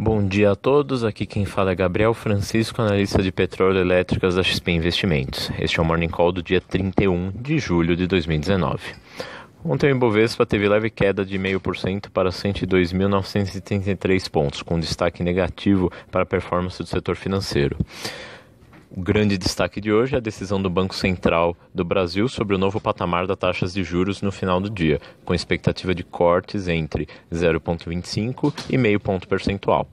Bom dia a todos, aqui quem fala é Gabriel Francisco, analista de petróleo elétricas da XP Investimentos. Este é o Morning Call do dia 31 de julho de 2019. Ontem o Ibovespa teve leve queda de 0,5% para 102.933 pontos, com destaque negativo para a performance do setor financeiro. O grande destaque de hoje é a decisão do Banco Central do Brasil sobre o novo patamar das taxas de juros no final do dia, com expectativa de cortes entre 0,25 e meio ponto percentual.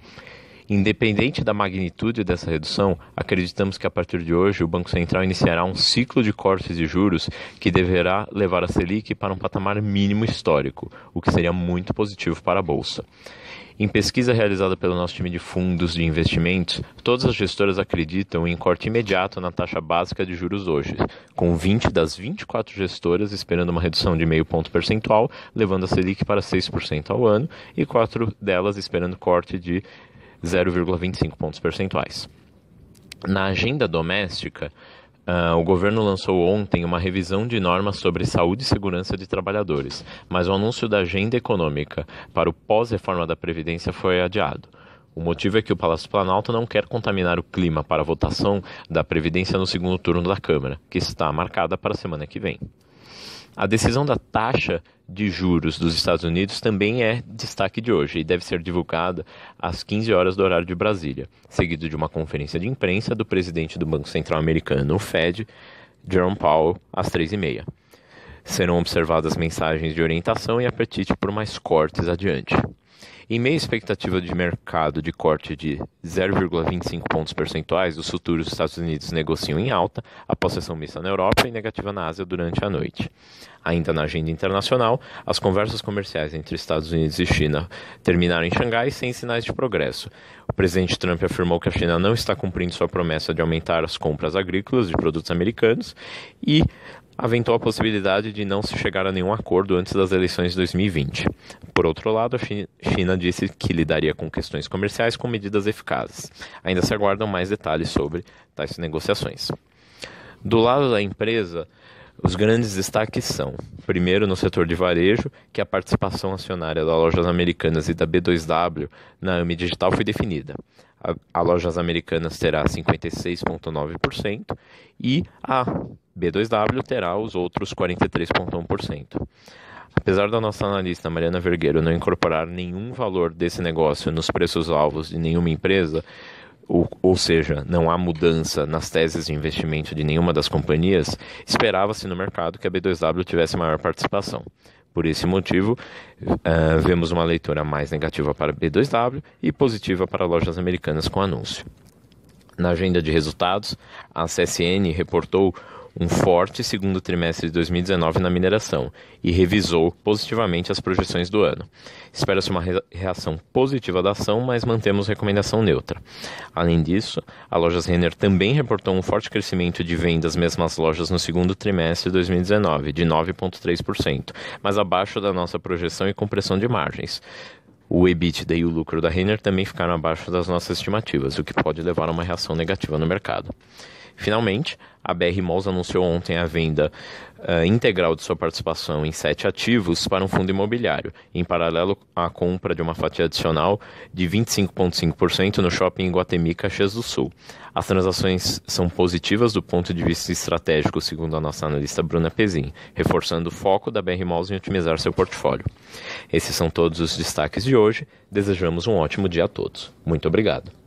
Independente da magnitude dessa redução, acreditamos que a partir de hoje o Banco Central iniciará um ciclo de cortes de juros que deverá levar a Selic para um patamar mínimo histórico, o que seria muito positivo para a Bolsa. Em pesquisa realizada pelo nosso time de fundos de investimentos, todas as gestoras acreditam em corte imediato na taxa básica de juros hoje, com 20 das 24 gestoras esperando uma redução de meio ponto percentual, levando a Selic para 6% ao ano, e quatro delas esperando corte de 0,25 pontos percentuais. Na agenda doméstica, Uh, o governo lançou ontem uma revisão de normas sobre saúde e segurança de trabalhadores, mas o anúncio da agenda econômica para o pós-reforma da Previdência foi adiado. O motivo é que o Palácio Planalto não quer contaminar o clima para a votação da Previdência no segundo turno da Câmara, que está marcada para a semana que vem. A decisão da taxa de juros dos Estados Unidos também é destaque de hoje e deve ser divulgada às 15 horas do horário de Brasília, seguido de uma conferência de imprensa do presidente do Banco Central Americano, o Fed, Jerome Powell, às 3h30. Serão observadas mensagens de orientação e apetite por mais cortes adiante. Em meio à expectativa de mercado de corte de 0,25 pontos percentuais, os futuros dos Estados Unidos negociam em alta, após sessão mista na Europa e negativa na Ásia durante a noite. Ainda na agenda internacional, as conversas comerciais entre Estados Unidos e China terminaram em Xangai sem sinais de progresso. O presidente Trump afirmou que a China não está cumprindo sua promessa de aumentar as compras agrícolas de produtos americanos e aventou a possibilidade de não se chegar a nenhum acordo antes das eleições de 2020. Por outro lado, a China disse que lidaria com questões comerciais com medidas eficazes. Ainda se aguardam mais detalhes sobre tais negociações. Do lado da empresa, os grandes destaques são, primeiro, no setor de varejo, que a participação acionária das lojas americanas e da B2W na AMI Digital foi definida. A, a Lojas Americanas terá 56,9% e a B2W terá os outros 43,1%. Apesar da nossa analista Mariana Vergueiro não incorporar nenhum valor desse negócio nos preços-alvos de nenhuma empresa, ou, ou, seja, não há mudança nas teses de investimento de nenhuma das companhias, esperava-se no mercado que a B2W tivesse maior participação. Por esse motivo, uh, vemos uma leitura mais negativa para a B2W e positiva para lojas americanas com anúncio. Na agenda de resultados, a CSN reportou um forte segundo trimestre de 2019 na mineração e revisou positivamente as projeções do ano. Espera-se uma reação positiva da ação, mas mantemos recomendação neutra. Além disso, a Lojas Renner também reportou um forte crescimento de vendas mesmas lojas no segundo trimestre de 2019, de 9,3%, mas abaixo da nossa projeção e compressão de margens. O EBITDA e o lucro da Renner também ficaram abaixo das nossas estimativas, o que pode levar a uma reação negativa no mercado. Finalmente, a BR Malls anunciou ontem a venda uh, integral de sua participação em sete ativos para um fundo imobiliário, em paralelo à compra de uma fatia adicional de 25,5% no shopping Guatemi, Caxias do Sul. As transações são positivas do ponto de vista estratégico, segundo a nossa analista Bruna Pezin, reforçando o foco da BR Malls em otimizar seu portfólio. Esses são todos os destaques de hoje. Desejamos um ótimo dia a todos. Muito obrigado.